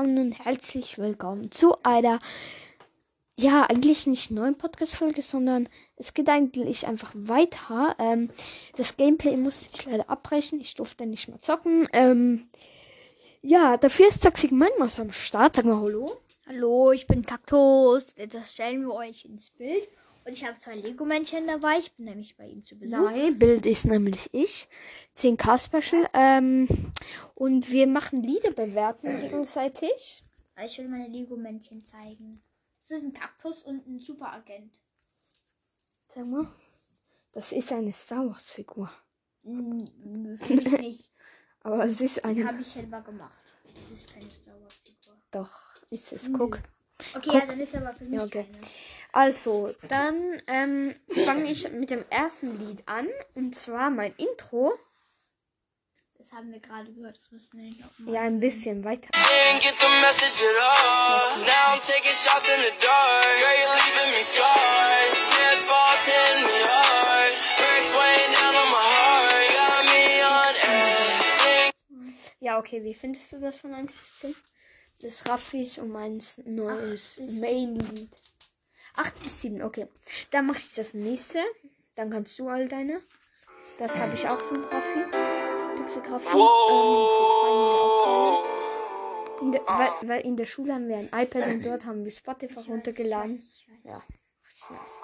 zusammen und herzlich willkommen zu einer, ja, eigentlich nicht neuen Podcast-Folge, sondern es geht eigentlich einfach weiter. Ähm, das Gameplay musste ich leider abbrechen. Ich durfte nicht mehr zocken. Ähm, ja, dafür ist Toxic Mindmas am Start. Sag mal Hallo. Hallo, ich bin Kaktus. Das stellen wir euch ins Bild. Und ich habe zwei Lego-Männchen dabei. Ich bin nämlich bei ihm zu Besuch. Nein, Bild ist nämlich ich. 10k Special. Ähm, und wir machen Lieder bewerten gegenseitig. Ich will meine Lego-Männchen zeigen. Das ist ein Kaktus und ein Superagent. Sag mal. Das ist eine Star Wars Figur. Finde ich nicht. Aber es ist eine. habe ich selber gemacht. Das ist keine Star Wars-Figur. Doch, ist es. Guck. Okay, Guck. ja, dann ist aber für mich Ja, okay. keine. Also, dann ähm, fange ich mit dem ersten Lied an. Und zwar mein Intro. Das haben wir gerade gehört. Das müssen wir nicht auf Ja, ein bisschen weiter. Ja, okay, wie findest du das von 1 bis 10? Das Raffis und meins neues Main-Lied. 8 bis 7, okay. Dann mache ich das nächste. Dann kannst du all deine. Das habe ich auch von Raffi. Toxic Raffi. Ähm, das fallen mir auch keine. in der, weil, weil in der Schule haben wir ein iPad und dort haben wir Spotify runtergeladen. Ja, das ist nice.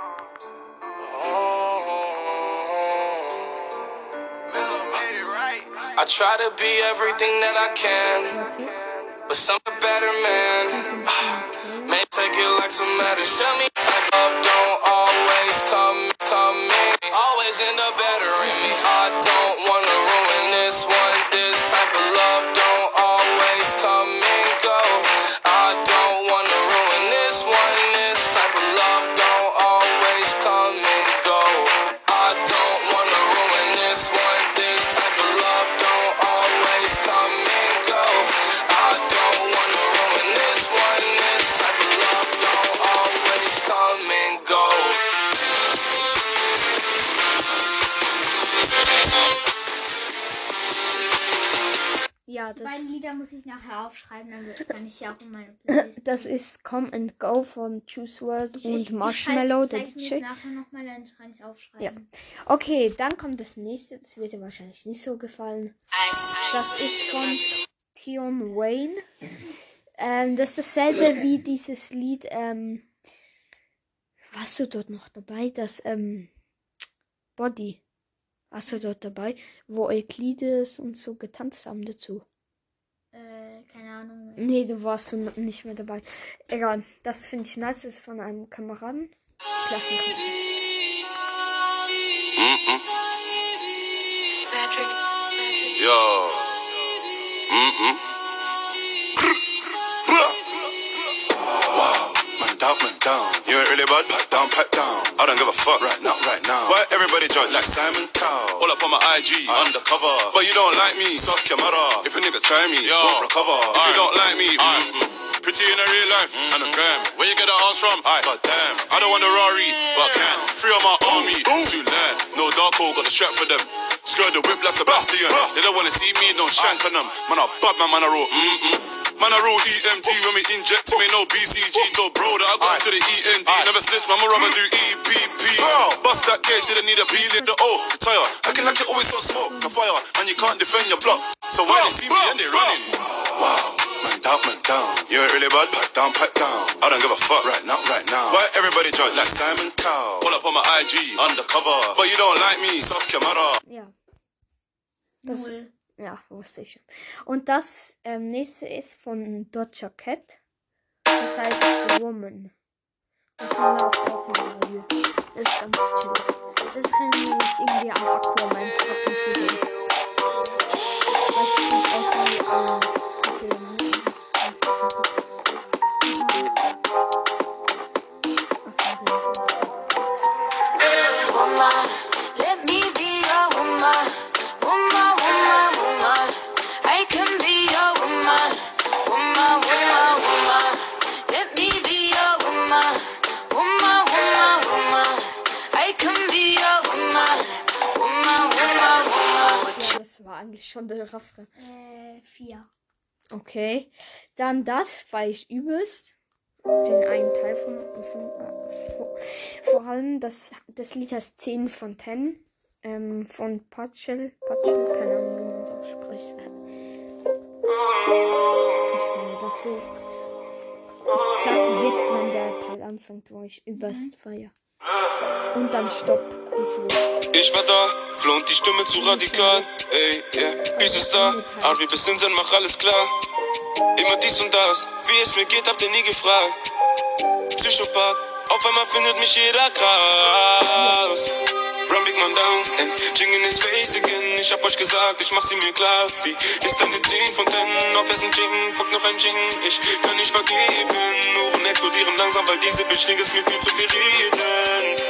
I try to be everything that I can. But some a better man. May take it like some medicine. Tell me type of don't always come, come in. Always end up bettering me. I don't wanna ruin this one. Die das, beiden Lieder muss ich nachher aufschreiben, dann kann ich sie auch in meine Playlist. das ist Come and Go von Juice WRLD Ich- und ich- Marshmallow, ich der DJ. das nachher nochmal, dann kann ich aufschreiben. Ja. Okay, dann kommt das nächste. Das wird dir wahrscheinlich nicht so gefallen. Das ist von Tion Wayne. Ähm, das ist dasselbe wie dieses Lied. Ähm, warst du dort noch dabei? Das ähm, Body. Warst du dort dabei? Wo Euclides und so getanzt haben dazu. Ahnung. Nee, du warst so nicht mehr dabei. Egal, das finde ich nice. Das ist von einem Kameraden. Klassenkamerad. Yo. Mm-mm. Man down, man down. You ain't really bad. Pack down, pack down. I don't give a fuck right now, right now. Why everybody joint like Simon Cow? All up on my IG, undercover. But you don't like me, suck your mother. If a nigga try me, Yo. won't recover. If you don't like me, mm-mm. Pretty in a real life and the gram. Mm-hmm. Where you get the ass from? God damn. I don't want a Rari, but I can. Free on my army, too land. No dark hole, got the strap for them. Skirt the whip like Sebastian. They don't wanna see me, no shank on them. Man, I bad man, man, I roll. Mm-mm. Man, I roll EMT when we inject me, no BCG, no bro that I got to the END. Never snitch, man, I'ma rather do EPP. Bust that case, you don't need a B, lit the O. Retire, acting like you always got smoke, a fire, and you can't defend your block. So why they see me and they running? Wow, man down, man down. You ain't really bad, pack down, pack down. I don't give a fuck right now, right now. Why everybody joint like Simon Cow? Pull up on my IG, undercover. But you don't like me, suck your mother. Ja. Das, Null. Ja, wusste ich schon. Und das ähm, nächste ist von Doja Cat. Das heißt The Woman. Das auf auch im Radio. Das ist ganz chill. Das erinnert mich irgendwie an Aquaman. Ab und zu so. Das sieht aus wie ähm, eigentlich schon der Refrain. Äh, vier. Okay. Dann das war ich übelst. Den einen Teil von, von äh, vor, vor allem das, das Lied heißt 10 von 10 ähm, von Patchel. Patchel, keine Ahnung, wie man es ausspricht. Ich finde das so. Ich sag jetzt, wenn der Teil anfängt, wo ich übelst feier. Und dann Stopp. Ich war da, Flo und die Stimme zu radikal. Ey, yeah, Peace ist da. Arby bis Inseln, mach alles klar. Immer dies und das. Wie es mir geht, habt ihr nie gefragt. Psychopath, auf einmal findet mich jeder krass. Run Big Man down and Jing in his face again. Ich hab euch gesagt, ich mach sie mir klar. Sie ist eine 10 von 10. Auf Essen Jing, guck noch ein Jing. Ich kann nicht vergeben. Uhren explodieren langsam, weil diese Bitch ist mir viel zu viel reden.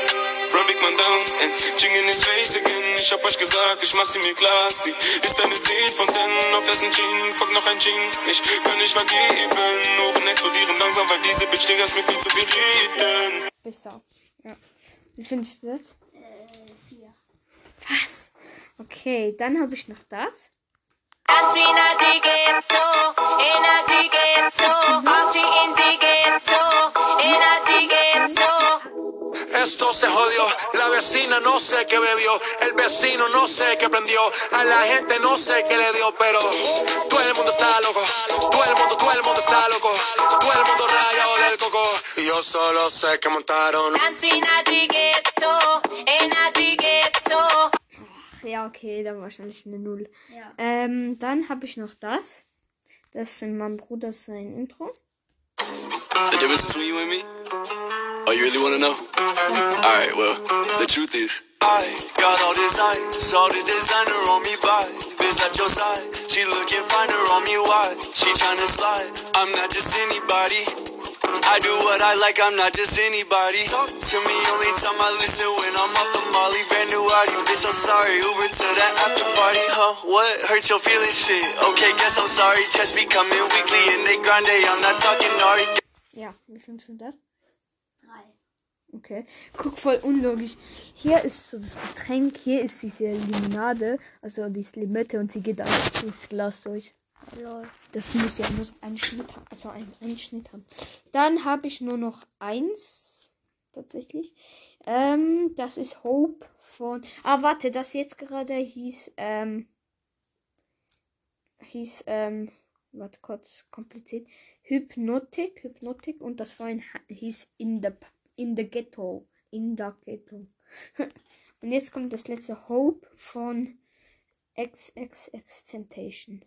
Run Big Man down and Jing in his face again. Ich hab euch gesagt, ich mach sie mir klar. Sie ist eine 10 von 10. Auf Essen Jing, guck noch ein Jing. Ich kann nicht vergeben. Uhren explodieren langsam, weil diese Bitch ist mir viel zu viel reden. Bis auf. Ja. Wie findest du das? Äh, vier. Was? Okay, dann habe ich noch das. Antina Esto se jodió, la vecina no sé qué bebió, el vecino no sé qué prendió, a la gente no sé qué le dio, pero todo el mundo está loco, todo el mundo, todo el mundo está loco, todo el mundo rayado del coco, y yo solo sé que montaron. Ja, okay, dann wahrscheinlich eine Null. Ja. Ähm, dann habe ich noch das. Das ist mein Bruder sein Intro. The difference between you and me? Oh, you really wanna know? Alright, well, the truth is. I got all this ice, all this designer on me by. Bitch left your side, she looking finer on me, why? She tryna slide, I'm not just anybody. I do what I like, I'm not just anybody. Talk to me only time I listen when I'm off the molly. Brand new Audi, bitch, I'm sorry. Uber to that after party, huh? What? Hurt your feelings, shit. Okay, guess I'm sorry. Chest be coming weekly and they grande. I'm not talking Nari. Ja, wie findest du das? Okay. Guck, voll unlogisch. Hier ist so das Getränk, hier ist diese Limonade, also diese Limette und sie geht einfach durchs Glas durch. Das muss ja nur einen Schnitt haben, also einen, einen Schnitt haben. Dann habe ich nur noch eins, tatsächlich. Ähm, das ist Hope von. Ah, warte, das jetzt gerade hieß, ähm, hieß, ähm, warte kurz, kompliziert. Hypnotik, Hypnotik und das vorhin hieß in the, in the Ghetto. In the Ghetto. und jetzt kommt das letzte Hope von XXX Temptation.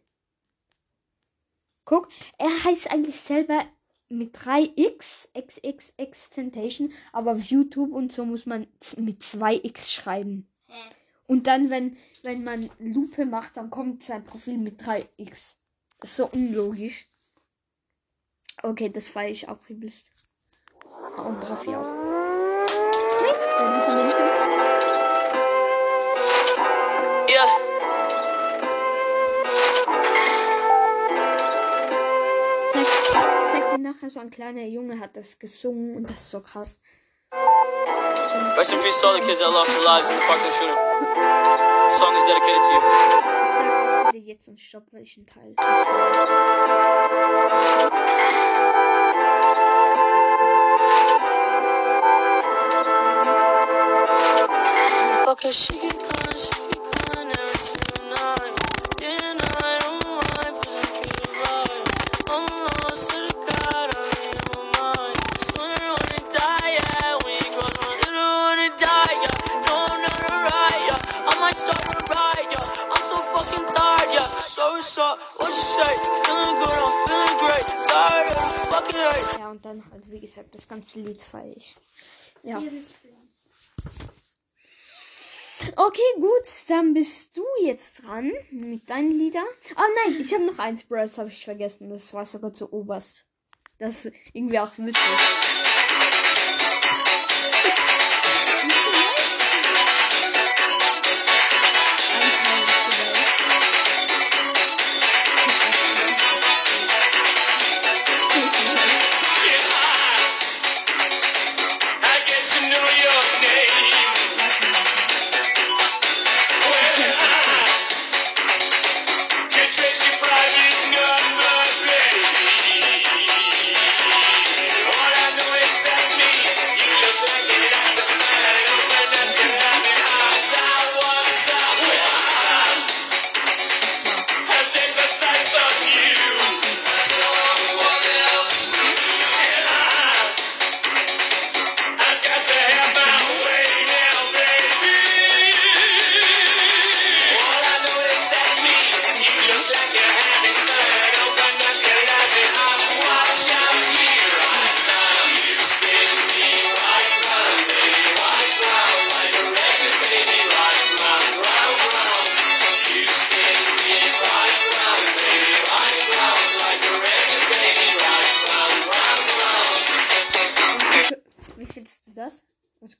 Guck, er heißt eigentlich selber mit 3x XXX Temptation, aber auf YouTube und so muss man mit 2x schreiben. Hä? Und dann, wenn, wenn man Lupe macht, dann kommt sein Profil mit 3x. Das ist so unlogisch. Okay, das feiere ich auch übelst. Und Raffi auch. Nee, der nachher, so ein kleiner Junge hat das gesungen und das ist so krass. Rest in peace to all the kids that lost their lives in the Parkland shooting. The song is dedicated to you. Ich sag wieder jetzt und stopp, welchen Teil. Okay, she Ja, und dann halt, wie gesagt, das ganze Lied feiere ich. Ja. Okay, gut, dann bist du jetzt dran mit deinen Liedern. Oh nein, ich habe noch eins, Bro, das habe ich vergessen. Das war sogar zu oberst. Das ist irgendwie auch witzig.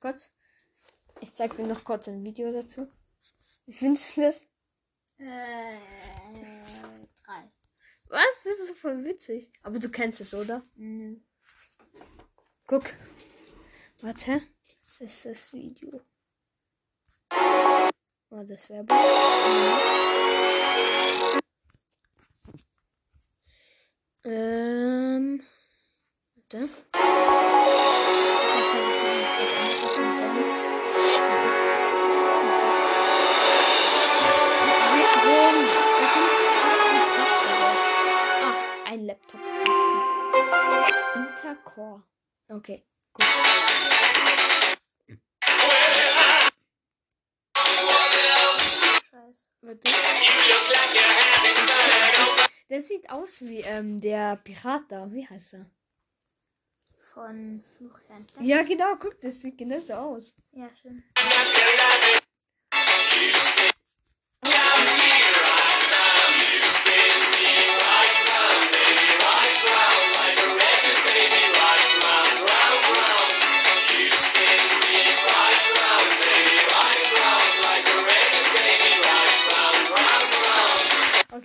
Kurz. Ich zeig dir noch kurz ein Video dazu. Wie findest du das? Äh, drei. Was? Das ist so voll witzig. Aber du kennst es, oder? Nö. Guck. Warte. Das ist das Video. Oh, das Werbung. Ähm. Warte. Laptop. Intercore. Okay, gut. Scheiße. Der sieht aus wie ähm, der Pirat da. Wie heißt er? Von Fluchländler. Ja, genau, guck, das sieht genau so aus. Ja, schön.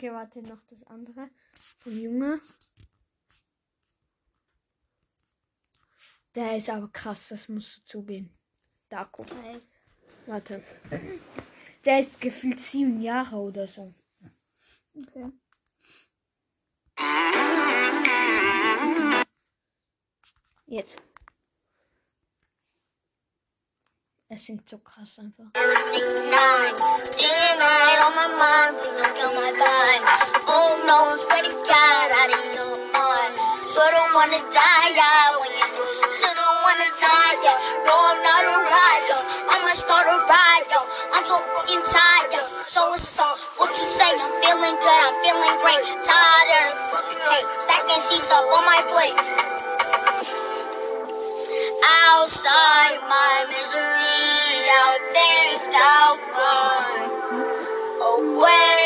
Okay, warte, noch das andere. Vom Junge. Der ist aber krass, das musst du zugeben. Da guck. Zeig. Warte. Der ist gefühlt sieben Jahre oder so. Okay. Jetzt. Er singt so krass einfach. Nine, night on my mind, please don't kill my vibe. Oh no, swear to God, out of your mind. Sure don't wanna die, yeah, when you sure don't wanna die, yeah. No, I'm not a riot, I'ma start a riot. I'm so fucking tired, so what's up? What you say? I'm feeling good, I'm feeling great. Tired of, hey, stacking sheets up on my plate. Outside my misery, I'll think I'll find a way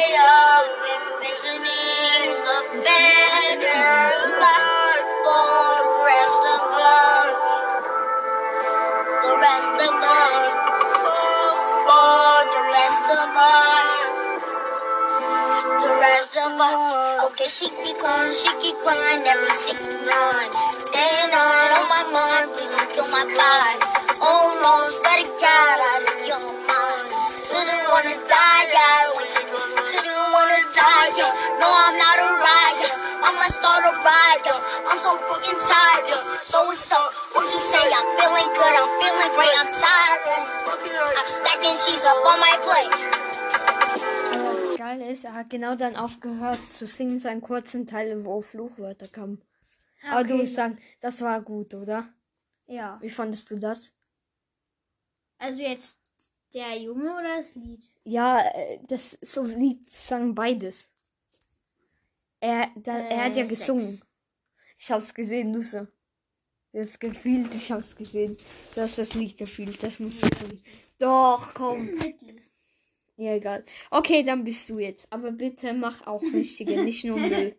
us. Okay, she keep crying, she keep crying every single night. Day and night on my mind, please don't kill my vibe. Oh no, swear to God, out of your mind. Shouldn't wanna die, yeah. Shouldn't wanna die, yeah. No, I'm not a riot. I'ma start a riot. I'm so fucking tired. So what's up? What you say? I'm feeling good, I'm feeling great, I'm tired. I'm stacking cheese up on my plate. Geil ist, er hat genau dann aufgehört zu singen, seinen kurzen Teil, wo Fluchwörter kamen. Aber du Okay. musst sagen, das war gut, oder? Ja. Wie fandest du das? Also jetzt der Junge oder das Lied? Ja, äh, das so wie sagen beides. Er, da, er hat ja Äh, gesungen. sechs. Ich hab's gesehen, du so. Du hast gefühlt, ich hab's gesehen. Du hast das nicht gefühlt, das musst du tun. Doch, komm. Ja, egal. Okay, dann bist du jetzt. Aber bitte mach auch richtige, nicht nur Müll.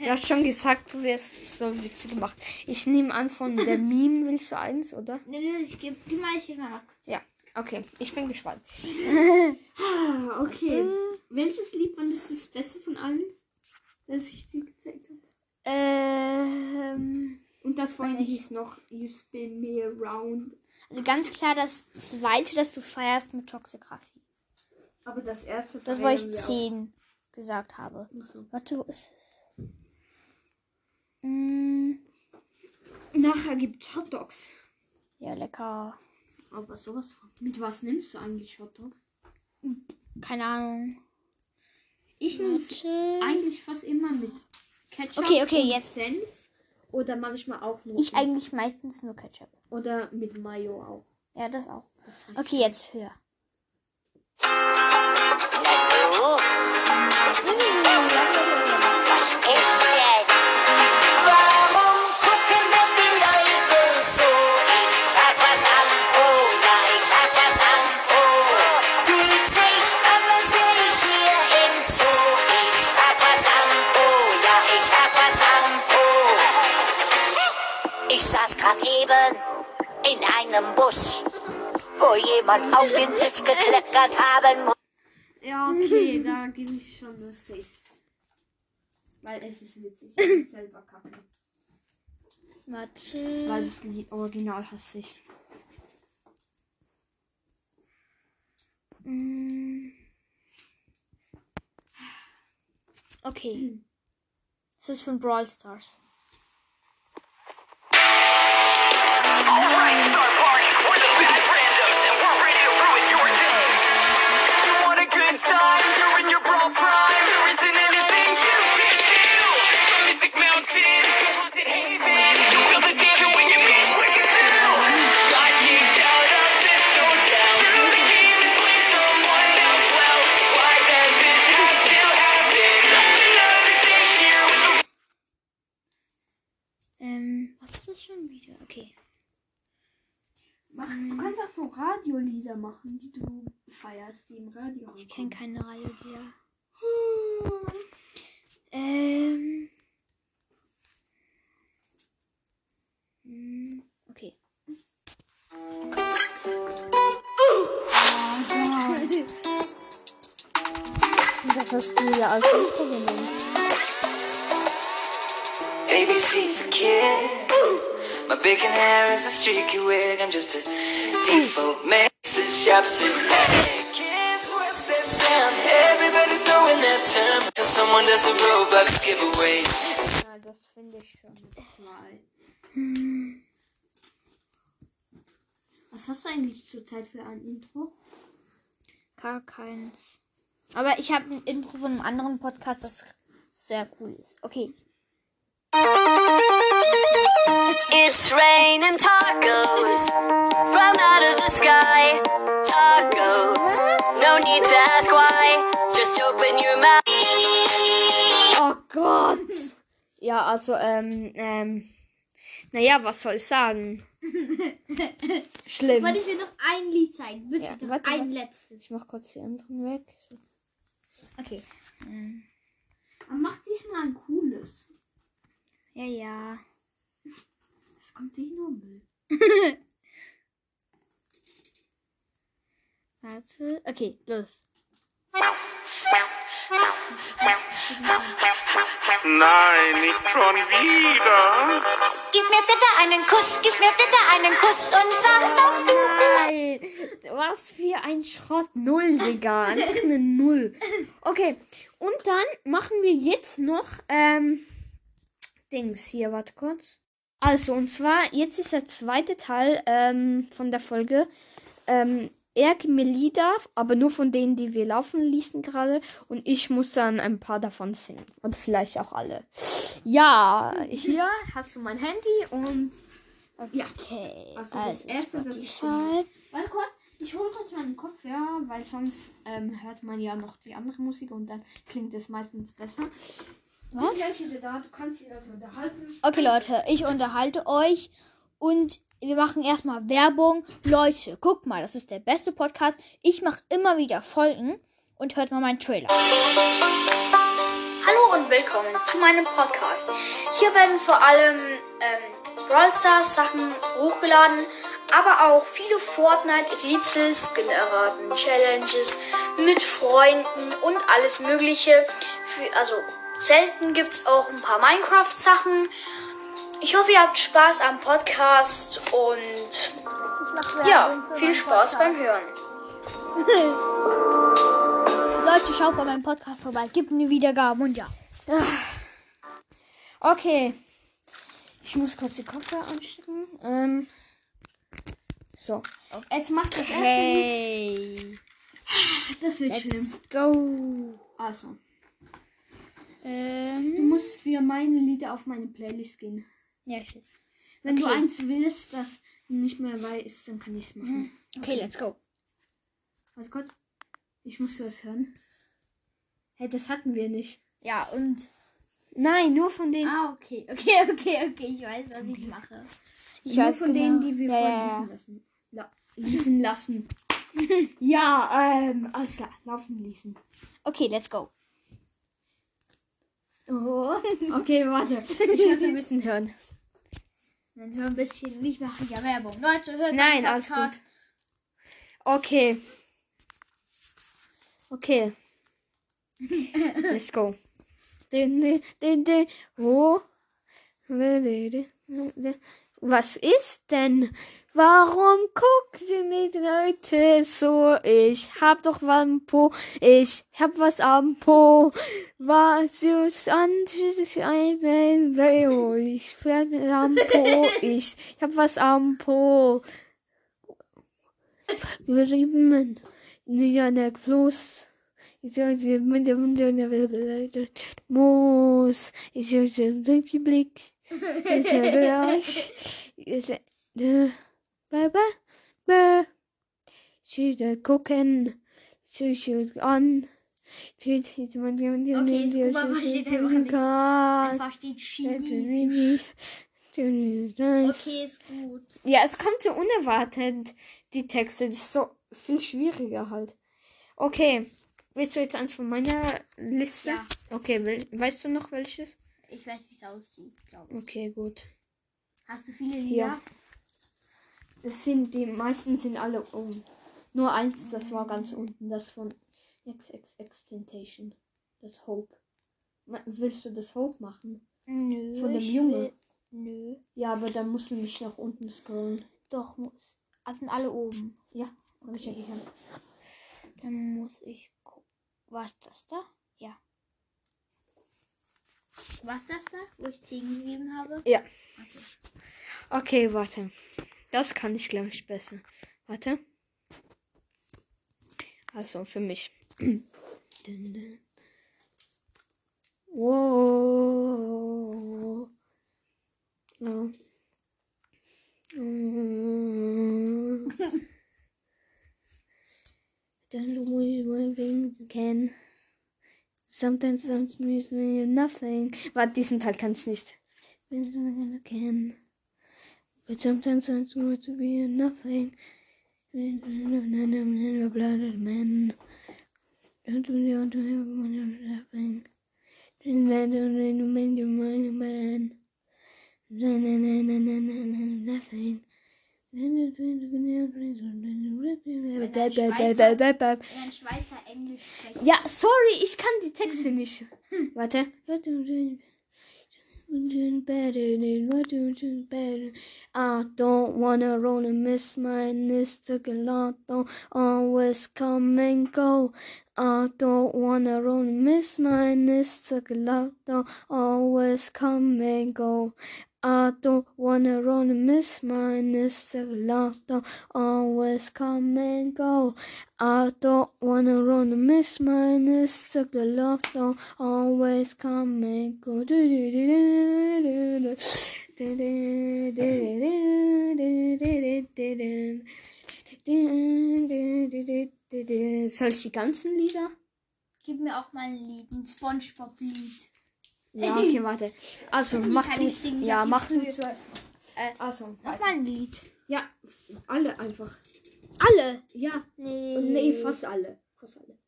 Du hast schon gesagt, du wirst so Witze gemacht. Ich nehme an, von der Meme willst du eins, oder? Nee, nee, ich gebe die mal ich mal. Ja, okay. Ich bin gespannt. Okay. Welches Lied fandest du das Beste von allen, das ich dir gezeigt habe? Ähm, Und das vorhin hieß noch You Spin Me Around. also ganz klar das zweite, das du feierst mit Toxografie. Aber das erste Das, wo ich wir auch. 10 gesagt habe. So. Warte, wo ist es? Mm, Nachher gibt Hot Dogs. ja, lecker. Aber sowas. Mit was nimmst du eigentlich Hot Dog? Keine Ahnung. Ich nehme eigentlich fast immer mit Ketchup Okay, okay, und jetzt. Senf. Oder manchmal auch nur. Ich mit- eigentlich meistens nur Ketchup. Oder mit Mayo auch. Ja, das auch. Okay, jetzt höher. Einem Bus. wo jemand auf den Sitz gekleckert haben muss. Ja, okay, da gebe ich schon eine 6. Weil es ist witzig. Ich bin selber kacke. Warte. Weil das Lied Original hasse ich. Mm. Okay. Das ist von Brawl Stars. Ähm, was ist das schon wieder? Okay. Mach, du kannst auch so Radiolieder machen, die du feierst, die im Radio Ich kenne keine Reihe hier. Ähm. Hm, Okay. Das hast du ja als bacon hair is a streaky wig. I'm just a default Mrs. Shops and hey, kids, what's that sound? Everybody's throwing that term till someone does a Robux giveaway. Ja, das finde ich schon. Zwei. Was hast du eigentlich zurzeit für ein Intro? Gar keins. Aber ich habe ein Intro von einem anderen Podcast, das sehr cool ist. Okay. It's raining tacos from out of the sky. Tacos, no need to ask why. Just open your mouth. Oh Gott! Ja, also, ähm, ähm. Naja, was soll ich sagen? Schlimm. Wollte ich mir noch ein Lied zeigen? Willst Ja, du noch warte, ein warte. letztes? Ich mach kurz die anderen weg. So. Okay. Aber mach diesmal ein cooles. Ja, ja. Kommt nicht nur Müll. Warte. Okay, los. Nein, nicht schon wieder. Gib mir bitte einen Kuss, gib mir bitte einen Kuss und sag doch du. Nein! Was für ein Schrott. Null, Digga. Einfach eine Null. Okay. Und dann machen wir jetzt noch, ähm, Dings hier, warte kurz. Also, und zwar, jetzt ist der zweite Teil, ähm, von der Folge. Ähm, er gibt mir Lieder, aber nur von denen, die wir laufen ließen gerade. Und ich muss dann ein paar davon singen. Und vielleicht auch alle. Ja, hier hast du mein Handy und. Ja. Okay. Also das erste, das ich. Warte kurz, ich hole kurz meinen Kopfhörer, weil sonst ähm, hört man ja noch die andere Musik und dann klingt es meistens besser. Was? Okay, Leute, ich unterhalte euch und wir machen erstmal Werbung. Leute, guckt mal, das ist der beste Podcast. Ich mache immer wieder Folgen und hört mal meinen Trailer. Hallo und willkommen zu meinem Podcast. Hier werden vor allem ähm, Brawl Stars Sachen hochgeladen, aber auch viele Fortnite-Rätsel, Skin-Erraten, Challenges mit Freunden und alles Mögliche. Für, also selten gibt es auch ein paar Minecraft-Sachen. Ich hoffe, ihr habt Spaß am Podcast und ja, viel Spaß beim Hören. Leute, schaut bei meinem Podcast vorbei. Gebt mir Wiedergaben und ja. Okay. Ich muss kurz die Kopfhörer anstecken. Ähm. So. Jetzt macht das erste Hey. Lied. Das wird schlimm. Let's go. Also, Ähm, du musst für meine Lieder auf meine Playlist gehen. ja, shit. Wenn du Okay. eins willst, das nicht mehr weiß, dann kann ich es machen. Okay, let's go. Warte kurz. Ich muss das hören. Hey, das hatten wir nicht. Ja, und. Nein, nur von denen. Ah, okay, okay, okay, okay. Ich weiß, was ich mache. Ich nur weiß von genau. denen, die wir Ja, vorhin liefen lassen. La liefen lassen. ja, ähm, alles klar. Laufen ließen. Okay, let's go. Oh. Okay, warte. Ich muss ein bisschen hören. Dann hör ein bisschen. Ich mache ja Werbung. Leute, hört Nein, alles Podcast. Okay. Okay. Let's go. Din, din, din, din. Wo? Was ist denn? Warum guckt sie mich Leute so? Ich hab doch was am Po. Ich hab was am Po. Was ist an? Ich hab was am Po. Ich hab was am Po. Gerieben. Ja, der Fluss. Ich soll sie mit dem Moos. Ich soll sie durch die Blick. Ich. Bye. Sie soll gucken. Schaut an. Okay, Scuba versteht einfach nichts. Er versteht Chinesisch. Okay, ist gut. Ja, es kommt so unerwartet, die Texte. Das ist so viel schwieriger halt. Okay. Willst du jetzt eins von meiner Liste? Ja. Okay, wel- weißt du noch welches? Ich weiß, wie es aussieht, glaube ich. Okay, gut. Hast du viele Ja. Lieder? Das sind die meisten sind alle oben. Nur eins, das war ganz unten, das von XXX Temptation. Das Hope. Willst du das Hope machen? Nö. Von dem Junge? Nö. Ja, aber dann musst du mich nach unten scrollen. Doch, muss. Ah, sind alle oben. Ja, ja gesagt. Dann muss ich gucken. War das da? Ja. Was das da, wo ich 10 gegeben habe? Ja. Okay, warte. Das kann ich, glaube ich, besser. Warte. Also, für mich. Wow. Ja. Mm. Don't we want things again. Sometimes sometimes me nothing. Warte, diesen Teil kann ich nicht. But sometimes it's more to be nothing. Blooded. Don't do you to have. Don't. Nothing. Schweizer Englisch sprechen. Ja, sorry, ich kann die Texte nicht. Hm. Warte. I don't wanna roll and miss mine. This took a lot, don't always come and go. I don't wanna roll and miss mine. This took a lot, don't always come and go. I don't wanna run and miss mine. Took a lot, don't always come and go. I don't wanna run and miss mine. Took a lot, don't always come and go. Soll ich die ganzen Lieder? Gib mir auch mal ein Lied, ein Spongebob-Lied. Ja, okay, warte. Also, mach du. Ja, mach du zuerst. Äh, also, Mach mal ein Lied. Ja, alle einfach. Alle? Ja. Nee. Nee, fast alle. Fast alle.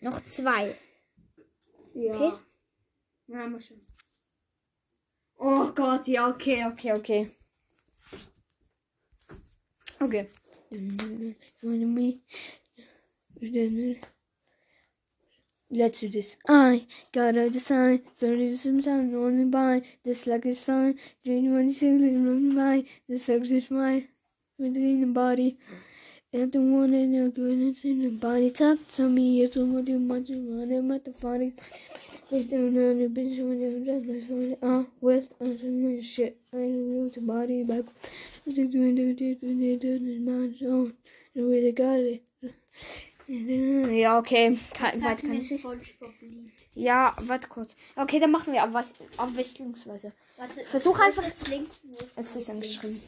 Noch zwei. Ja. Okay. Ja, mal schon. Oh Gott, ja, okay, okay, okay. Okay. Let's do this. I gotta decide. So there's some time running by. This like a sign. Dream when you simply running by. This sucks is my within the body. I don't wanna know goodness in the body. Talk to me. It's so much much. I'm at the body. We don't know the bitch when you're just my phone. Ah, well, I'm some shit. I don't know the body back. I think we do this, we did it in my zone. And we really got it. Ja, okay. Kann, mir kann ich nicht. Ja, warte kurz. Okay, dann machen wir abwe abwechslungsweise. Warte, Versuch einfach. jetzt links, Es ist angeschrieben.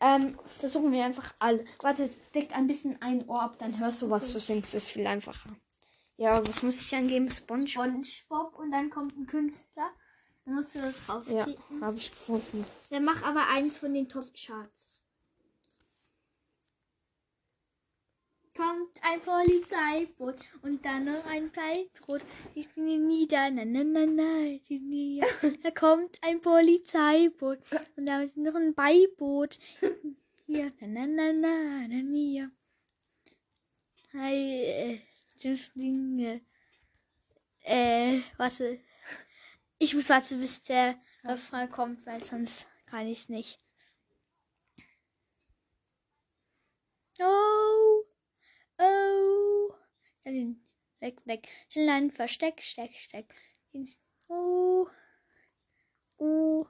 Ähm, versuchen wir einfach alle. Warte, deck ein bisschen ein Ohr ab, dann hörst du, was du singst. Das ist viel einfacher. Ja, was muss ich angeben? Sponge? Spongebob und dann kommt ein Künstler. Dann musst du das Ja, draufklicken. habe ich gefunden. Dann mach aber eins von den Top-Charts. Kommt ein Polizeiboot und dann noch ein Pfeilbrot. Ich bin hier nieder, na na na na, ich bin hier. Da kommt ein Polizeiboot und da ist noch ein Beiboot. Hier, na na na na, na hier. Hi, äh, äh, warte. Ich muss warten, bis der Refrain kommt, weil sonst kann ich es nicht. Oh. Weg, weg. Schneller versteck, steck, steck. Oh, oh.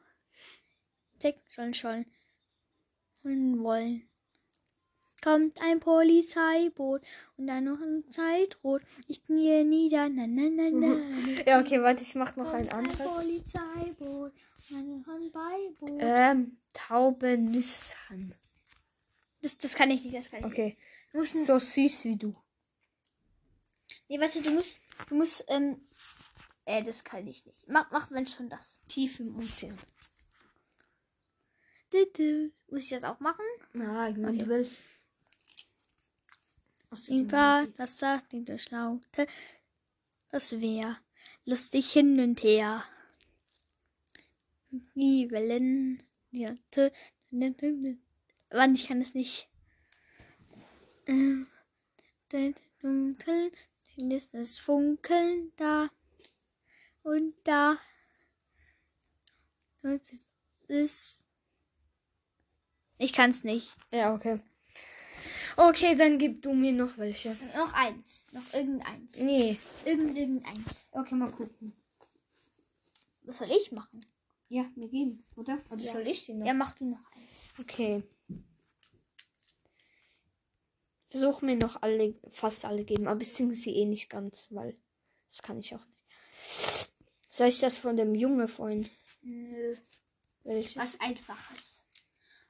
Steck, schon, schon. Und wollen. Kommt ein Polizeiboot und dann noch ein Zeitrot. Ich knie nieder. Na, na, na, na. Ja, okay, warte, ich mach noch ein Kommt ein anderes. Polizeiboot und dann noch ein Beiboot. Ähm, Taube Nüsschen. Das, das kann ich nicht, das kann ich Okay. nicht. Musst, So süß wie du. Nee, warte, du musst, du musst, ähm, äh, das kann ich nicht. Mach, mach wenn schon das. Tief im Ozean. Muss ich das auch machen? Na, wenn Okay. du willst. Irgendwann, das sagt die Durchlaute. Das wär lustig hin und her. Die Wellen, die Tö- Wann, ich kann es nicht. Ähm, dann ist das Funkeln da und da. Und ist. Ich kann es nicht. Ja, okay. Okay, dann gib du mir noch welche. Noch eins. Noch irgendeins. Nee. Irgend, irgendeins. Okay, mal gucken. Was soll ich machen? Ja, mir geben, oder? Oder Ja. soll ich die noch? Ja, mach du noch eins. Okay. Versuch mir noch alle, fast alle geben, aber ich singe sie eh nicht ganz, weil das kann ich auch nicht. Soll ich das von dem Junge vorhin? Nö. Welches? Was Einfaches.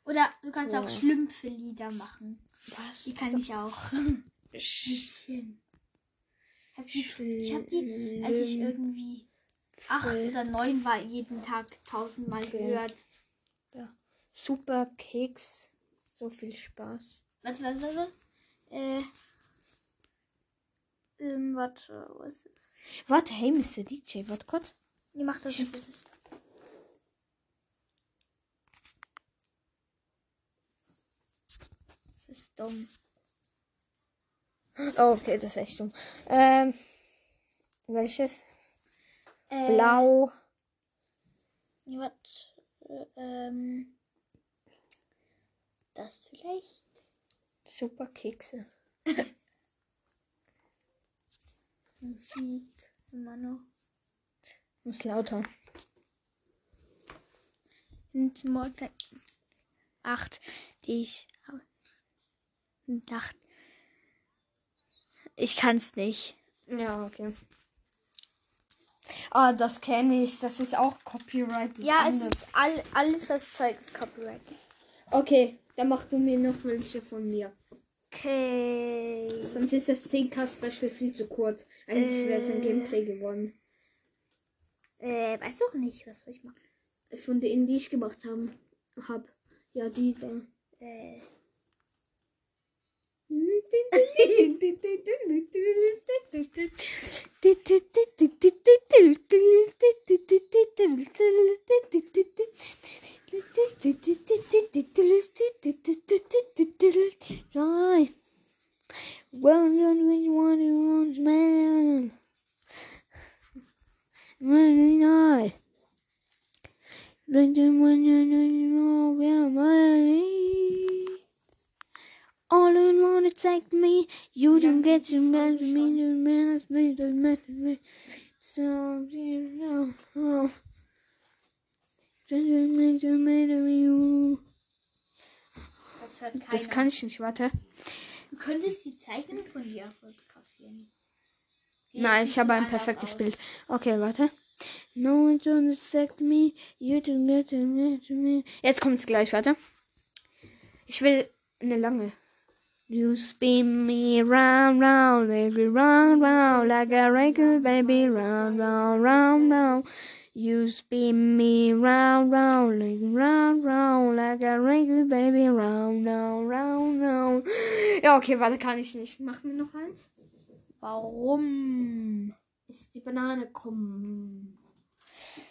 Oder du kannst auch Ja. Schlümpfe-Lieder machen. Was? Die kann So- ich auch. Bisschen. Ich hab die, ich hab die, als ich irgendwie acht oder neun war, jeden Tag tausendmal Okay. gehört. Ja. Super Keks. So viel Spaß. Warte, warte, warte. Äh. Ähm, warte, was ist? Warte, hey, Mr. DJ, warte kurz. Ihr macht das nicht, das ist. Das ist dumm. Oh, okay, das ist echt dumm. Ähm, welches? Äh, Blau. Ja, wat, äh, ähm. Das vielleicht? Super Kekse. Musik. Immer noch. Muss lauter. Und morgen. Acht, die ich. Acht. Ich kann's nicht. Ja, okay. Ah, das kenne ich. Das ist auch Copyright. Ja, es ist all, alles das Zeug ist Copyright. Okay, dann mach du mir noch welche von mir. Okay. Sonst ist das 10k Special viel zu kurz. Eigentlich wäre es ein Äh. Gameplay geworden. Äh, weiß doch nicht, was soll ich machen? Von denen, die ich gemacht haben, hab. Ja, die da. Äh. Joy. One on which one you want, man. Running high. When you know where my all in wanna take me, you don't get to match me, you match me, you match me. So you know, oh. Das hört keiner. Das kann ich nicht, warte. Du könntest die Zeichnung von dir fotografieren. Die Nein, ich habe ein perfektes aus. Bild. Okay, warte. No one to accept me, you don't get to match me. Jetzt kommt's gleich, warte. Ich will eine lange. You spin me round, round, baby, round, round, like a regular baby, round, round, round, round. You spin me round, round, like round, round, like a regular baby, round, round, round, round. Ja, okay, warte, kann ich nicht. Mach mir noch eins. Warum? Ist die Banane krumm?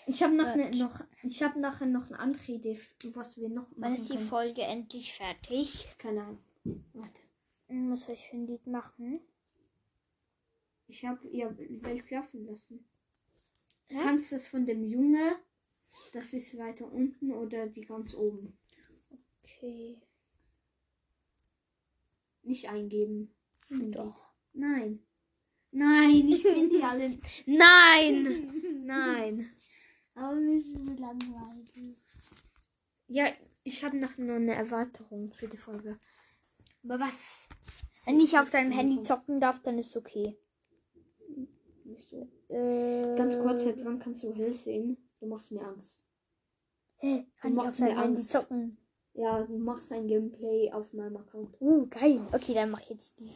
Ich habe noch, ne, noch, ich habe nachher noch eine andere Idee, was wir noch Wann machen ist die können. Folge endlich fertig? Keine Ahnung. Warte. Hm, Was soll ich für ein Lied machen? Ich habe ihr Welt klaffen lassen. Du kannst das von dem Junge, das ist weiter unten oder die ganz oben. Okay. Nicht eingeben. Doch. Nein. Nein, ich bin die alle. Nein! Nein. Aber mir ist es langweilig. Ja, ich habe noch nur eine Erweiterung für die Folge. Aber was? Wenn ich auf deinem Handy zocken darf, dann ist okay. Nicht so. Äh, Ganz kurz, seit wann kannst du hell sehen? Du machst mir Angst. Hä? Kann Du ich machst auf deinem mir Handy Angst. zocken? Ja, du machst ein Gameplay auf meinem Account. Uh, geil. Okay, dann mach ich jetzt die.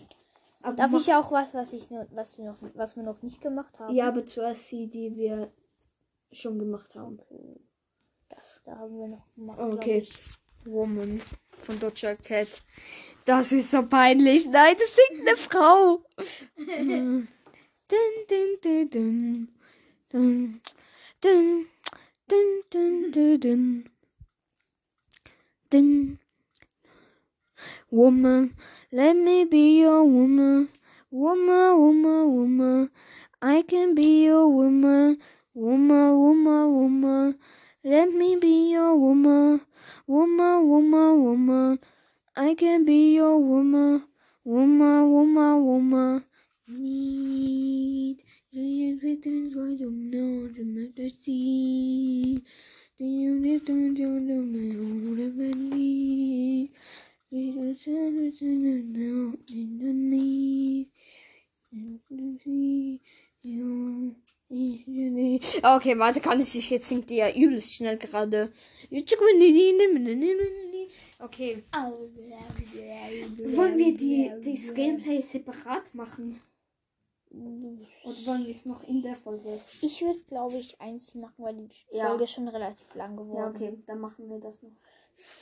Aber Darf ich auch was, was ich nur, was du noch, was wir noch nicht gemacht haben? Ja, aber zuerst die, die wir schon gemacht haben. Das, da haben wir noch gemacht. Okay. Woman von Doja Cat. Das ist so peinlich. Nein, das singt eine Frau. Dun, dun, dun, dun. Dun, dun, dun, dun, dun, dun. Dun. Woman, let me be your woman. Woman, woman, woman. I can be your woman. Woman, woman, woman. Let me be your woman. Woman, woman, woman. I can be your woman. Woman, woman, woman. Need. Do you pretend oh, to do know the melody? Do you live to the melody? Do you try to know in the need? Okay, warte, kann ich dich jetzt singt die ja übelst schnell gerade. Okay. Wollen wir die, das Gameplay separat machen? Oder wollen wir es noch in der Folge? Ich würde, glaube ich, einzeln machen, weil die Ja. Folge schon relativ lang Ja, geworden. okay, dann machen wir das noch.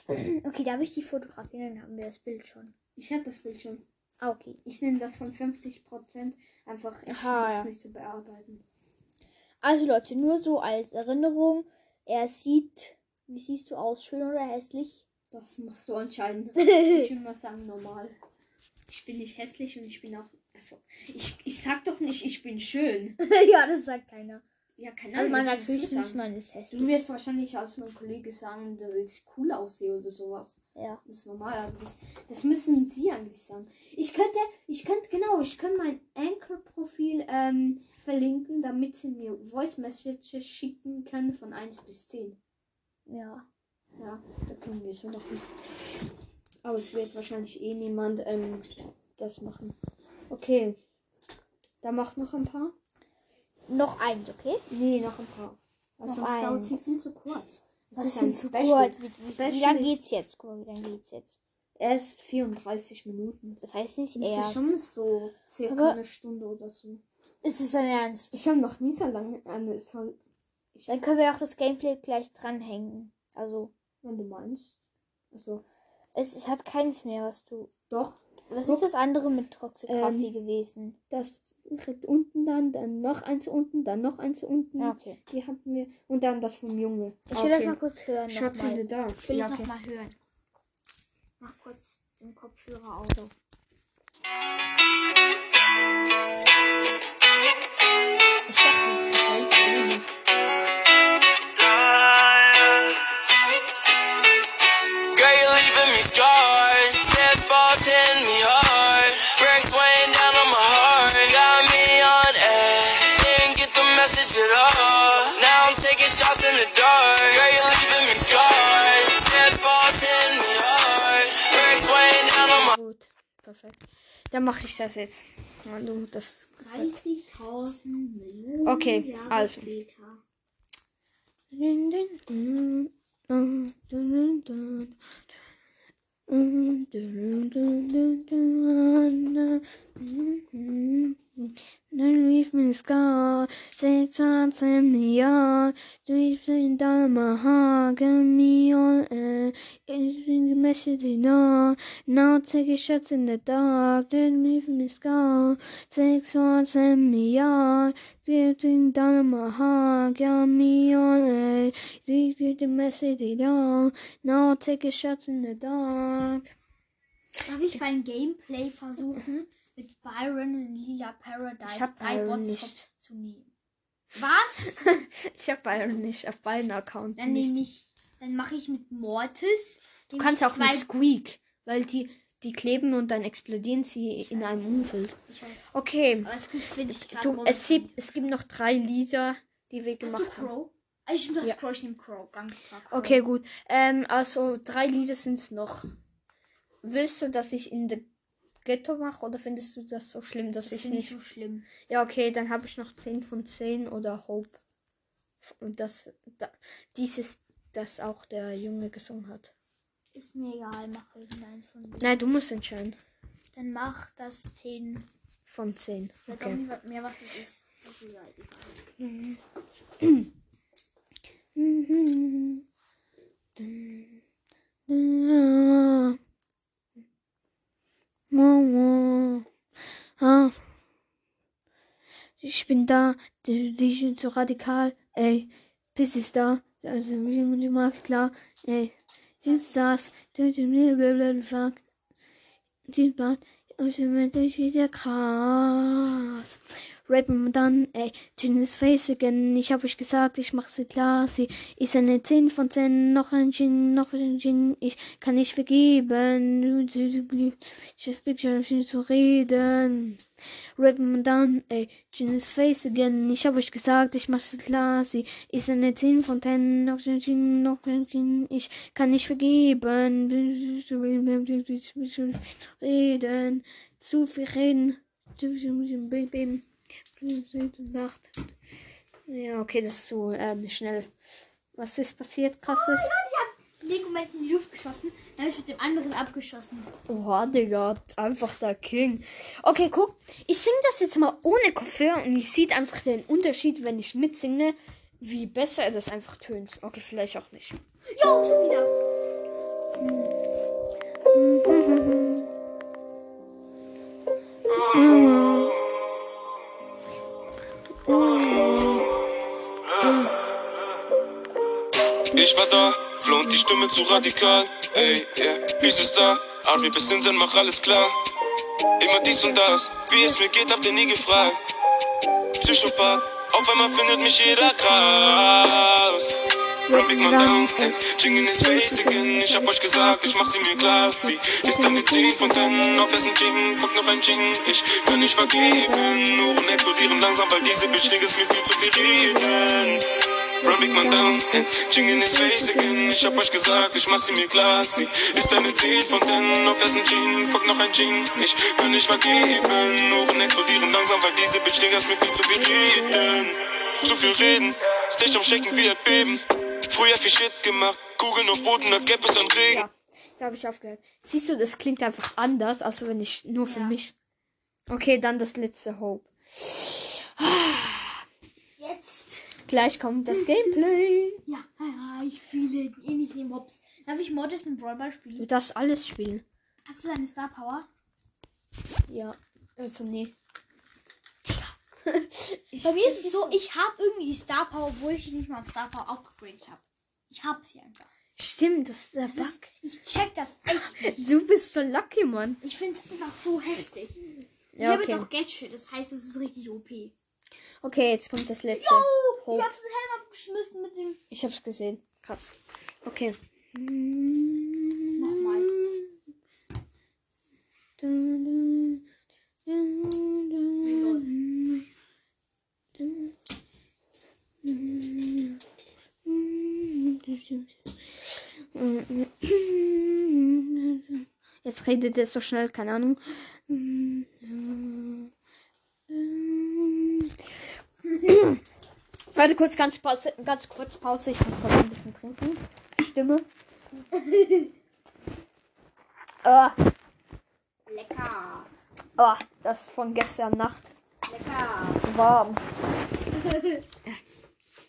Okay, darf ich die fotografieren? Dann haben wir das Bild schon. Ich habe das Bild schon. Ah, okay. Ich nehme das von 50%. Einfach, ich muss ja. nicht zu bearbeiten. Also Leute, nur so als Erinnerung. Er sieht, wie siehst du aus? Schön oder hässlich? Das musst du entscheiden. ich würde mal sagen, normal. Ich bin nicht hässlich und ich bin auch. Also, ich, ich sag doch nicht, ich bin schön. ja, das sagt keiner. Ja, keine Also Ahnung. man was sagt höchstens, man ist hässlich. Du wirst wahrscheinlich als mein Kollege sagen, dass ich cool aussehe oder sowas. Ja. Das ist normal, aber das, das müssen sie eigentlich sagen. Ich könnte, ich könnte, genau, ich könnte mein Anchor-Profil ähm, verlinken, damit sie mir Voice Messages schicken können von 1 bis 10. Ja. Ja, da können wir so machen. Aber es wird wahrscheinlich eh niemand ähm, das machen. Okay. Da macht noch ein paar. Noch eins, okay? Nee, noch ein paar. Weil Noch sonst dauert sie viel zu kurz. Es Was ist ist ein Special. kurz? Wie, wie, Special wie lange ist- geht's jetzt? Guck mal, wie lange geht's jetzt? Erst 34 Minuten. Das heißt nicht Das ist erst. schon so circa Aber- eine Stunde oder so. Ist es dein Ernst? Ich habe noch nie so lange eine so, Dann können wir auch das Gameplay gleich dranhängen. Also, wenn du meinst. Also, es, es hat keins mehr, was du. doch. Was Guck. ist das andere mit Toxicraphie Ähm, gewesen? Das kriegt unten dann, dann noch eins unten, dann noch eins unten. Ja, okay. Die hatten wir. Und dann das vom Junge. Ich will das mal kurz hören. Noch in the dark. Ich will Ja, es okay. noch mal hören. Mach kurz den Kopfhörer aus. Ich dachte, das gefällt dir eh nicht. Dann mache ich das jetzt. Hallo, das. 30.000 Millionen Okay, Jahre also. später. Then leave me scar, say chance in the yard, sleeping down my heart, get me on air, getting the message on, now taking shots in the dark, then leave me scar, take shots in the yard, sleeping down my heart, get me on air, get the message on, now taking shots in the dark. Darf ich beim Gameplay versuchen, mit Byron in Lila Paradise Ich hab drei Byron Bots nicht. zu nehmen. Was? Ich habe Byron nicht auf beiden Accounts. Dann nehme ich, dann mache ich mit Mortis. Du kannst auch mit Squeak, weil die, die kleben und dann explodieren sie in einem Umfeld. Ich weiß. Okay. Du, es, gibt, es gibt noch drei Lieder, die wir Hast gemacht haben. Ah, Ich das Ja. Crow, ich nehme Crow, ganz klar. Crow. Okay, gut. Ähm, also drei Lieder sind es noch. Willst du, dass ich in der Ghetto mache oder findest du das so schlimm, dass Das ich nicht. so schlimm. Ja, okay, dann habe ich noch 10 von 10 oder Hope. Und das, da, dieses, das auch der Junge gesungen hat. Ist mir egal, mache ich eins von denen. Nein, du musst entscheiden. Dann mach das 10. Von 10. Ich weiß auch Okay. nicht mehr, was es ist. Also, ja, egal. Ah. Ich bin da, die, sind so radikal, ey. Piss ist da, also du machst klar, ey. Du das, mir blablabla. Die Bad, ich bin wieder krass. Und dann, ey, Gin Face again. Ich hab euch gesagt, ich mach sie klar. Sie ist eine 10 von 10. Noch ein Gin, noch ein Gin. Ich kann nicht vergeben. Ich bin schon viel zu reden. Und dann, ey, Gin Face again. Ich hab euch gesagt, ich mach sie klar. Sie ist eine 10 von 10. Noch ein Gin, noch ein Gin. Ich kann nicht vergeben. Reden. Zu viel reden. Baby. Nacht. Ja, okay, das ist so ähm, schnell. Was ist passiert? Krasses? In dem Moment in die Luft geschossen, dann ist mit dem anderen abgeschossen. Oha, Digga, einfach der King. Okay, guck, ich singe das jetzt mal ohne Kopfhörer und ich sehe einfach den Unterschied, wenn ich mitsinge, wie besser das einfach tönt. Okay, vielleicht auch nicht. Jo, schon wieder. Ich war da, floh und die Stimme zu radikal. Ey, yeah, Peace ist da, Army bis hinten, mach alles klar. Immer dies und das, wie es mir geht, habt ihr nie gefragt. Psychopath, auf einmal findet mich jeder krass. Run Big Man down, ey, Ching in his face again. Ich hab euch gesagt, ich mach sie mir klar. Sie ist eine 10 von 10, auf Essen Ching, guck noch ein Ching. Ich kann nicht vergeben, Uhren explodieren langsam, weil diese Bitch ist mir viel zu viel reden. Run Big Man down, ey, Ching in his face again. Ich hab euch gesagt, ich mach sie mir klar. Sie ist eine 10 von 10, auf Essen Ching, guck noch ein Ching. Ich kann nicht vergeben, Uhren explodieren langsam, weil diese Bitch ist mir viel zu viel reden. Zu viel reden, Stage am Shaken wie Erdbeben. Früher viel Shit gemacht, Kugeln auf Boden, als gäbe es ein Regen. Ja, da habe ich aufgehört. Siehst du, das klingt einfach anders, als wenn ich nur für Ja. mich. Okay, dann das letzte Hope. Jetzt. Gleich kommt das Gameplay. Ja, ja, ich fühle ihn nicht im Hops. Darf ich Mortis in Brawl Ball Du spielen? darfst alles spielen. Hast du seine Star Power? Ja, also nee. Ich- Bei mir ist es so, ich habe irgendwie die Star Power, obwohl ich nicht mal auf Star Power aufgegradet habe. Ich habe sie einfach. Stimmt, das ist der Das Bug. ist, ich check das echt nicht. Du bist so lucky, Mann. Ich finde es einfach so heftig. Ich Ja, habe okay. jetzt auch Gadget, das heißt, es ist richtig OP. Okay, jetzt kommt das letzte. Oh, ich habe den Helm abgeschmissen mit dem. Ich hab's gesehen. Krass. Okay. Nochmal. Jetzt redet er so schnell, keine Ahnung. Warte kurz, ganz, Pause, ganz kurz Pause. Ich muss kurz ein bisschen trinken. Stimme. Ah, Lecker. ah, das von gestern Nacht. Lecker. Warm.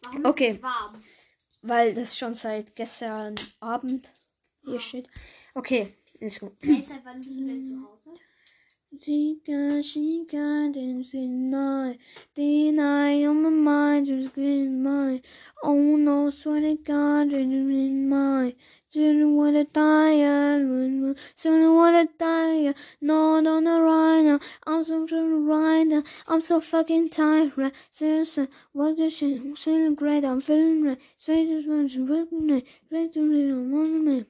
Warum Okay. ist es warm? Weil das schon seit gestern Abend hier steht. Okay, ist gut. Hey, seit wann bist du denn zu Hause? Chica, chica, night. Deny on my mind, just green mind. Oh no, swear to God, didn't feel mine. Soon wanna die, soon wanna die, not on the rhino. I'm so right now, I'm so fucking tired. Seriously, what the shit? I'm feeling great, I'm feeling great. Straight to the fucking straight to the monument.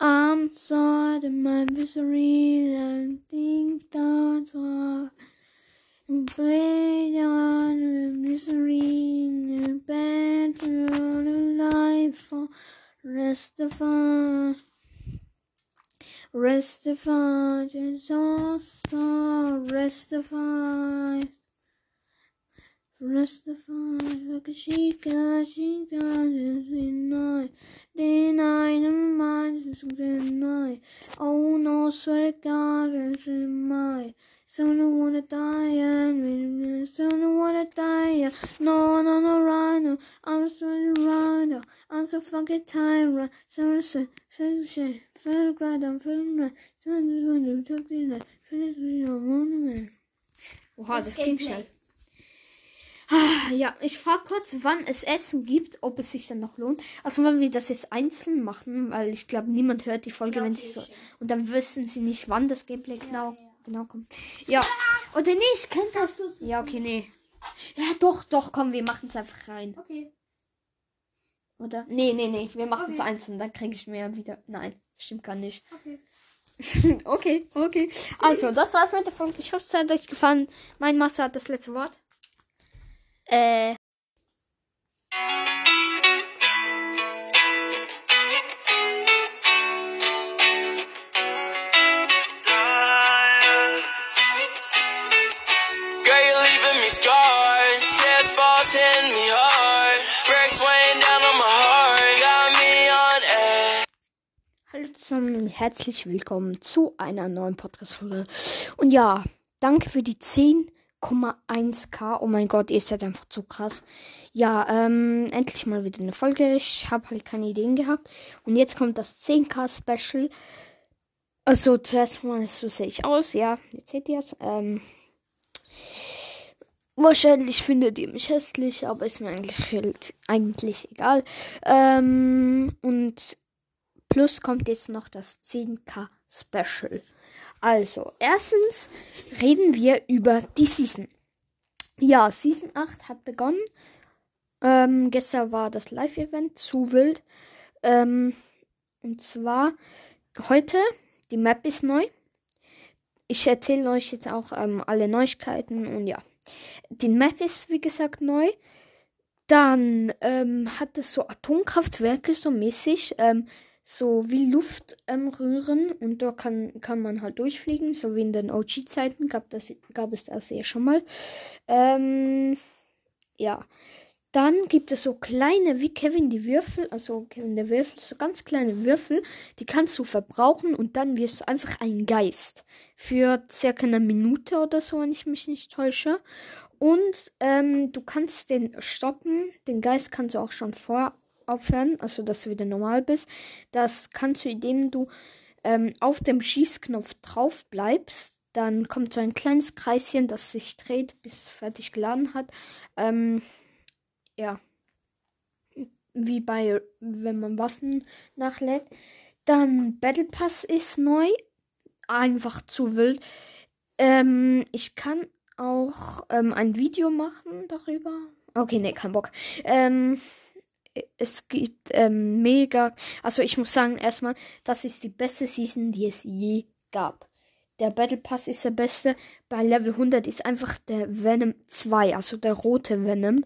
I'm sorry, my misery, and think that's why. I'm afraid on the misery in the bed for the life for rest of us. Rest of us is also rest of us. Rest of us, like a chica, chica, just night. Deny the mind, just good night. Oh no, swear to God, it's my. Soon I wanna die and soon I wanna die. No, no, no, rhino. I'm so rhino. I'm so fucking tired. So so so so feel great. I'm feeling right. So I'm going to talk to you. Finish with your monument. Oha, das ging schnell. Ah, Ja, ich frage kurz, wann es Essen gibt, ob es sich dann noch lohnt. Also wollen wir das jetzt einzeln machen, weil ich glaube, niemand hört die Folge, wenn sie so. Und dann wissen sie nicht, wann das Gameplay genau, genau kommt. Ja. Oder nee, ich könnte das. Ja, okay, nee. Ja, doch, doch, komm, wir machen es einfach rein. Okay. Oder? Nee, nee, nee, wir machen es einzeln, dann kriege ich mehr wieder. Nein, stimmt gar nicht. Okay. okay, okay. Also, das war's mit der Folge. Ich hoffe, es hat euch gefallen. Mein Master hat das letzte Wort. Äh. Und herzlich willkommen zu einer neuen Podcast-Folge. Und ja, danke für die 10,1k. Oh mein Gott, ihr seid einfach zu krass. Ja, ähm, endlich mal wieder eine Folge. Ich habe halt keine Ideen gehabt. Und jetzt kommt das 10k-Special. Also zuerst mal, so sehe ich aus. Ja, jetzt seht ihr es. Ähm, Wahrscheinlich findet ihr mich hässlich, aber ist mir eigentlich, eigentlich egal. Ähm, und plus kommt jetzt noch das 10k Special. Also, erstens reden wir über die Season. Ja, Season 8 hat begonnen. Ähm, gestern war das Live-Event zu wild. Ähm, und zwar heute, die Map ist neu. Ich erzähle euch jetzt auch ähm, alle Neuigkeiten und ja. Die Map ist, wie gesagt, neu. Dann ähm, hat es so Atomkraftwerke so mäßig, ähm, so wie Luft ähm, rühren und da kann, kann man halt durchfliegen, so wie in den OG-Zeiten gab, gab es das ja schon mal. Ähm, ja. Dann gibt es so kleine, wie Kevin die Würfel, also Kevin der Würfel, so ganz kleine Würfel, die kannst du verbrauchen und dann wirst du einfach ein Geist. Für circa eine Minute oder so, wenn ich mich nicht täusche. Und ähm, du kannst den stoppen. Den Geist kannst du auch schon vor aufhören, also dass du wieder normal bist. Das kannst du, indem du ähm, auf dem Schießknopf drauf bleibst. Dann kommt so ein kleines Kreischen, das sich dreht, bis es fertig geladen hat. Ähm, ja. Wie bei, wenn man Waffen nachlädt. Dann Battle Pass ist neu. Einfach zu wild. Ähm, ich kann auch ähm, ein Video machen darüber. Okay, nee, kein Bock. Ähm, es gibt ähm, mega. Also ich muss sagen, erstmal, das ist die beste Season, die es je gab. Der Battle Pass ist der beste. Bei Level 100 ist einfach der Venom 2, also der rote Venom,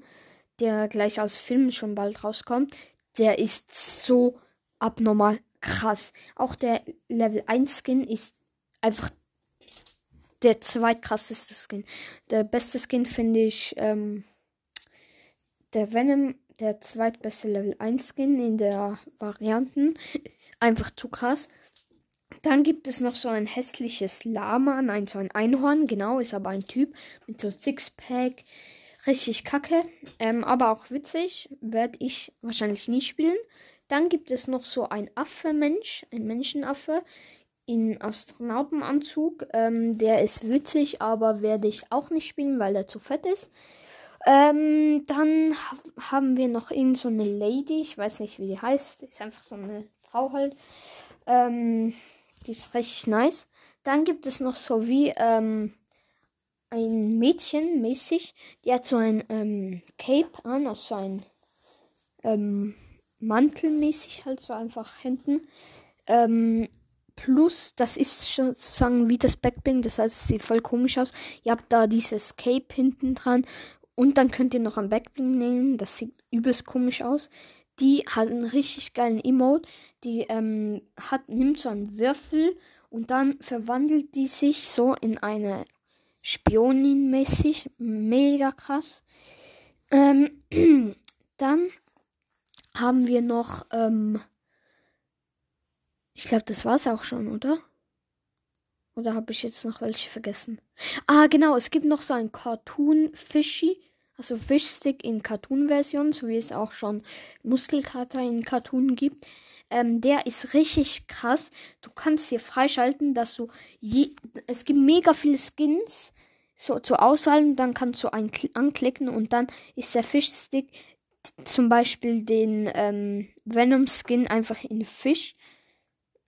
der gleich aus Filmen schon bald rauskommt. Der ist so abnormal krass. Auch der Level 1 Skin ist einfach der zweitkrasseste Skin. Der beste Skin finde ich ähm, der Venom, der zweitbeste Level 1 Skin in der Varianten. Einfach zu krass. Dann gibt es noch so ein hässliches Lama, nein, so ein Einhorn, genau, ist aber ein Typ mit so Sixpack. Richtig kacke, ähm, aber auch witzig. Werde ich wahrscheinlich nie spielen. Dann gibt es noch so ein Affe-Mensch, ein Menschenaffe in Astronautenanzug. Ähm, der ist witzig, aber werde ich auch nicht spielen, weil er zu fett ist. Ähm, dann ha haben wir noch irgend so eine Lady, ich weiß nicht, wie die heißt. Ist einfach so eine Frau halt. Ähm, die ist richtig nice. Dann gibt es noch so wie ähm, ein Mädchen mäßig, die hat so ein ähm, Cape an, also so ein ähm, Mantel mäßig, halt so einfach hinten. Ähm, plus, das ist sozusagen wie das Backbling, das heißt, es sieht voll komisch aus. Ihr habt da dieses Cape hinten dran und dann könnt ihr noch ein Backbling nehmen, das sieht übelst komisch aus. Die hat einen richtig geilen Emote, die ähm, hat, nimmt so einen Würfel und dann verwandelt die sich so in eine Spionin mäßig. Mega krass. Ähm, dann haben wir noch, ähm, ich glaube, das war's auch schon, oder? Oder habe ich jetzt noch welche vergessen? Ah, genau, es gibt noch so ein Cartoon Fishy, also Fishstick in Cartoon-Version, so wie es auch schon Muskelkater in Cartoon gibt. Ähm, der ist richtig krass. Du kannst hier freischalten, dass du je, es gibt mega viele Skins so zur Auswahl und dann kannst du einen anklicken und dann ist der Fischstick zum Beispiel den ähm, Venom Skin einfach in Fisch.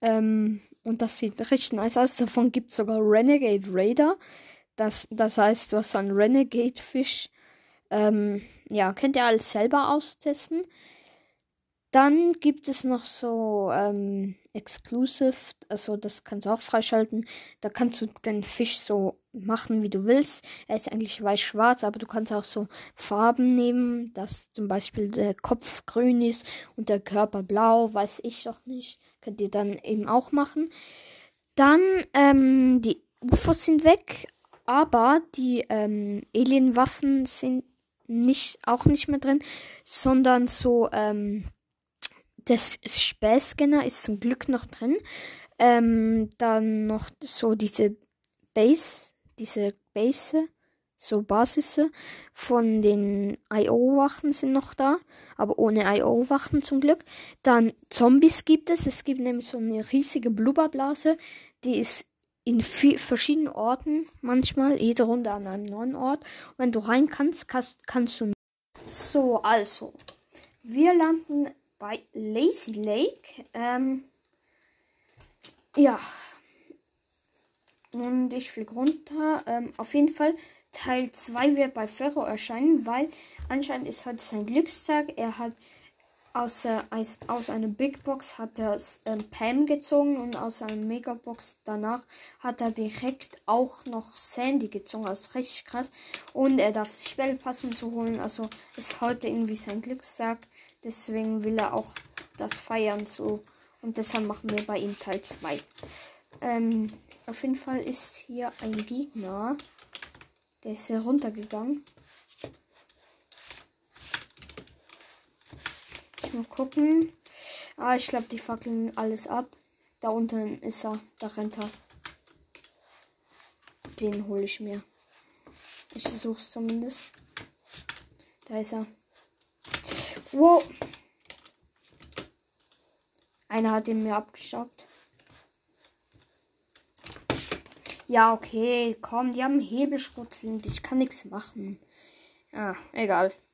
Ähm, und das sieht richtig nice aus. Davon gibt es sogar Renegade Raider. Das, das heißt, du hast einen Renegade Fisch. Ähm, ja, könnt ihr alles selber austesten. Dann gibt es noch so ähm, Exclusive, also das kannst du auch freischalten. Da kannst du den Fisch so machen, wie du willst. Er ist eigentlich weiß-schwarz, aber du kannst auch so Farben nehmen, dass zum Beispiel der Kopf grün ist und der Körper blau, weiß ich doch nicht. Könnt ihr dann eben auch machen. Dann, ähm, die UFOs sind weg, aber die ähm, Alienwaffen sind nicht, auch nicht mehr drin, sondern so, ähm, das Späßscanner ist zum Glück noch drin. Ähm, dann noch so diese Base, diese Base, so Basis von den IO-Wachen sind noch da, aber ohne IO-Wachen zum Glück. Dann Zombies gibt es. Es gibt nämlich so eine riesige Blubberblase, die ist in verschiedenen Orten manchmal, jede Runde an einem neuen Ort. Und wenn du rein kannst, kannst, kannst du. So, also. Wir landen bei Lazy Lake. Ähm, ja. Und ich fliege runter. Ähm, auf jeden Fall, Teil 2 wird bei Ferro erscheinen, weil anscheinend ist heute sein Glückstag. Er hat aus, äh, aus einer Big Box hat er ähm, Pam gezogen und aus einer Megabox danach hat er direkt auch noch Sandy gezogen. Also richtig krass. Und er darf sich Bellpassen zu holen. Also ist heute irgendwie sein Glückstag. Deswegen will er auch das feiern so. Und deshalb machen wir bei ihm Teil 2. Ähm, auf jeden Fall ist hier ein Gegner. Der ist hier runtergegangen. Mal gucken. Ah, ich glaube, die fackeln alles ab. Da unten ist er. Da rennt er. Den hole ich mir. Ich versuche es zumindest. Da ist er. Wow. Einer hat ihn mir abgestaubt. Ja, okay, komm, die haben Hebelschrotflinte. Ich kann nichts machen. Ja, egal.